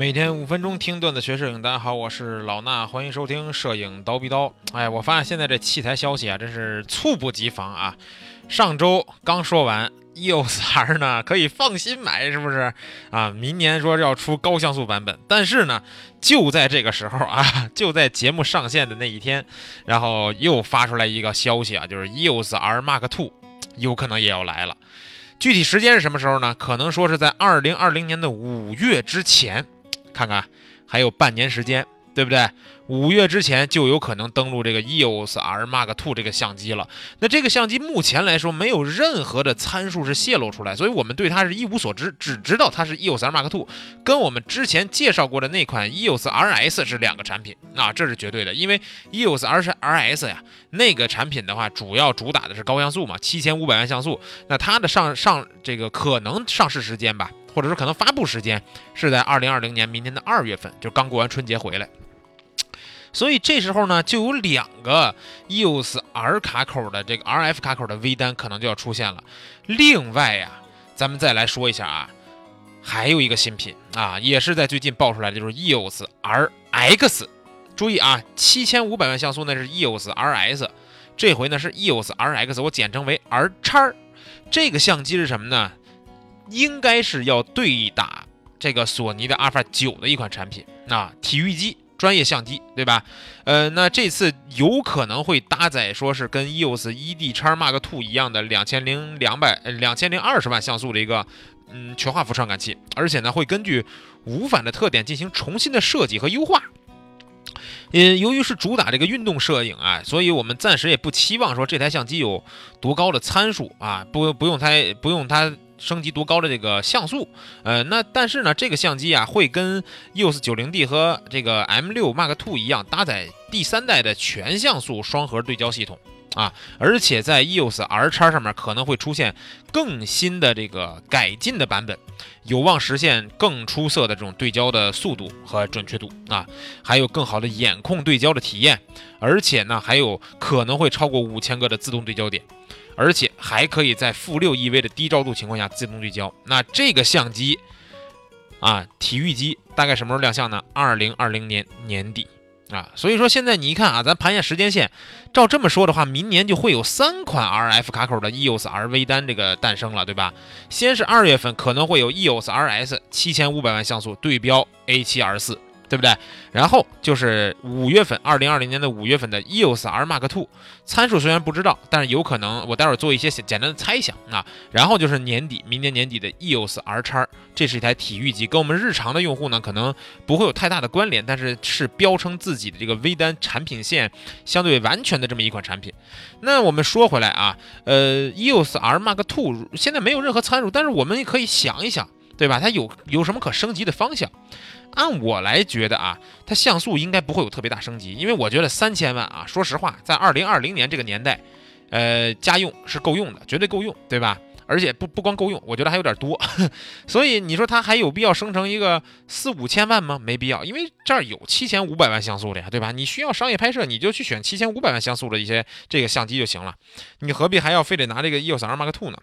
每天五分钟听段子学摄影，大家好，我是老衲，欢迎收听摄影刀逼刀。哎，我发现现在这器材消息啊，真是猝不及防啊！上周刚说完 EOS R 呢，可以放心买，是不是啊？明年说要出高像素版本，但是呢，就在这个时候啊，就在节目上线的那一天，然后又发出来一个消息啊，就是 EOS R Mark Two 有可能也要来了。具体时间是什么时候呢？可能说是在二零二零年的五月之前。看看，还有半年时间，对不对？五月之前就有可能登录这个 EOS R Mark Two 这个相机了。那这个相机目前来说没有任何的参数是泄露出来，所以我们对它是一无所知，只知道它是 EOS R Mark Two，跟我们之前介绍过的那款 EOS RS 是两个产品啊，这是绝对的。因为 EOS R 是 RS 呀，那个产品的话主要主打的是高像素嘛，七千五百万像素。那它的上上这个可能上市时间吧。或者说可能发布时间是在二零二零年明年的二月份，就刚过完春节回来，所以这时候呢就有两个 EOS R 卡口的这个 RF 卡口的微单可能就要出现了。另外呀，咱们再来说一下啊，还有一个新品啊，也是在最近爆出来的，就是 EOS RX。注意啊，七千五百万像素那是 EOS RS，这回呢是 EOS RX，我简称为 R 叉。这个相机是什么呢？应该是要对打这个索尼的阿尔法九的一款产品，啊，体育机专业相机，对吧？呃，那这次有可能会搭载说是跟 EOS ED X Mark Two 一样的两千零两百两千零二十万像素的一个嗯全画幅传感器，而且呢会根据无反的特点进行重新的设计和优化。嗯，由于是主打这个运动摄影啊，所以我们暂时也不期望说这台相机有多高的参数啊，不不用它不用它。升级多高的这个像素，呃，那但是呢，这个相机啊会跟 EOS 90D 和这个 M6 Mark Two 一样，搭载第三代的全像素双核对焦系统。啊，而且在 EOS R x 上面可能会出现更新的这个改进的版本，有望实现更出色的这种对焦的速度和准确度啊，还有更好的眼控对焦的体验，而且呢，还有可能会超过五千个的自动对焦点。而且还可以在负六 EV 的低照度情况下自动对焦。那这个相机啊，体育机大概什么时候亮相呢？二零二零年年底啊。所以说现在你一看啊，咱盘一下时间线，照这么说的话，明年就会有三款 RF 卡口的 EOS RV 单这个诞生了，对吧？先是二月份可能会有 EOS RS 七千五百万像素对标 A7R 四。对不对？然后就是五月份，二零二零年的五月份的 EOS R Mark Two，参数虽然不知道，但是有可能，我待会儿做一些简单的猜想啊。然后就是年底，明年年底的 EOS R 叉，这是一台体育机，跟我们日常的用户呢可能不会有太大的关联，但是是标称自己的这个微单产品线相对完全的这么一款产品。那我们说回来啊，呃，EOS R Mark Two 现在没有任何参数，但是我们可以想一想，对吧？它有有什么可升级的方向？按我来觉得啊，它像素应该不会有特别大升级，因为我觉得三千万啊，说实话，在二零二零年这个年代，呃，家用是够用的，绝对够用，对吧？而且不不光够用，我觉得还有点多，所以你说它还有必要生成一个四五千万吗？没必要，因为这儿有七千五百万像素的呀，对吧？你需要商业拍摄，你就去选七千五百万像素的一些这个相机就行了，你何必还要非得拿这个 EOS R Mark Two 呢？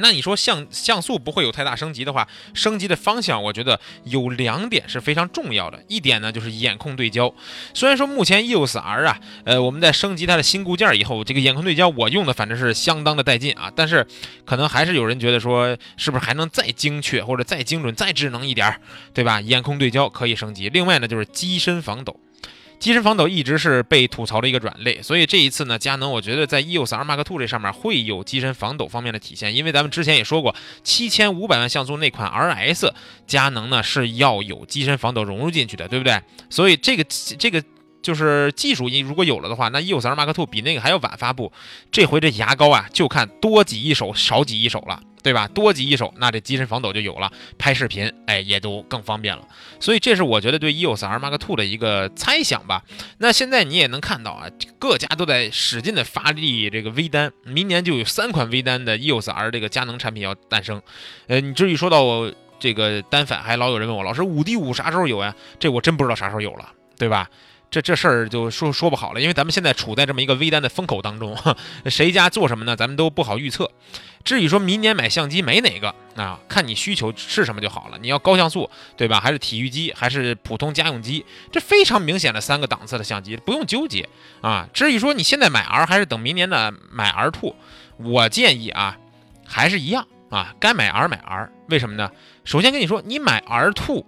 那你说像像素不会有太大升级的话，升级的方向我觉得有两点是非常重要的。一点呢就是眼控对焦，虽然说目前 EOS R 啊，呃，我们在升级它的新固件以后，这个眼控对焦我用的反正是相当的带劲啊。但是可能还是有人觉得说，是不是还能再精确或者再精准、再智能一点，对吧？眼控对焦可以升级。另外呢就是机身防抖。机身防抖一直是被吐槽的一个软肋，所以这一次呢，佳能我觉得在 EOS R Mark II 这上面会有机身防抖方面的体现，因为咱们之前也说过，七千五百万像素那款 RS，佳能呢是要有机身防抖融入进去的，对不对？所以这个这个就是技术，你如果有了的话，那 EOS R Mark II 比那个还要晚发布，这回这牙膏啊，就看多挤一手少挤一手了。对吧？多挤一手，那这机身防抖就有了，拍视频，哎，也都更方便了。所以这是我觉得对 EOS R Mark II 的一个猜想吧。那现在你也能看到啊，各家都在使劲的发力这个微单，明年就有三款微单的 EOS R 这个佳能产品要诞生。呃，你至于说到这个单反，还老有人问我，老师五 D 五啥时候有呀？这我真不知道啥时候有了，对吧？这这事儿就说说不好了，因为咱们现在处在这么一个微单的风口当中，谁家做什么呢？咱们都不好预测。至于说明年买相机没哪个啊，看你需求是什么就好了。你要高像素，对吧？还是体育机，还是普通家用机？这非常明显的三个档次的相机，不用纠结啊。至于说你现在买 R 还是等明年的买 R Two，我建议啊，还是一样啊，该买 R 买 R。为什么呢？首先跟你说，你买 R Two，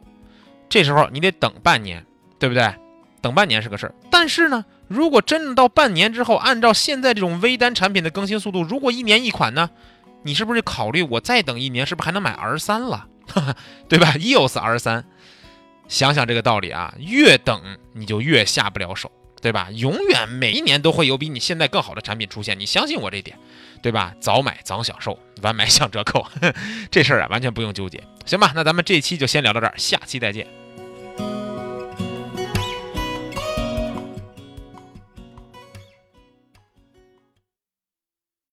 这时候你得等半年，对不对？等半年是个事儿，但是呢，如果真的到半年之后，按照现在这种微单产品的更新速度，如果一年一款呢，你是不是考虑我再等一年，是不是还能买 R 三了？对吧？EOS R 三，想想这个道理啊，越等你就越下不了手，对吧？永远每一年都会有比你现在更好的产品出现，你相信我这点，对吧？早买早享受，晚买享折扣，这事儿啊完全不用纠结，行吧？那咱们这期就先聊到这儿，下期再见。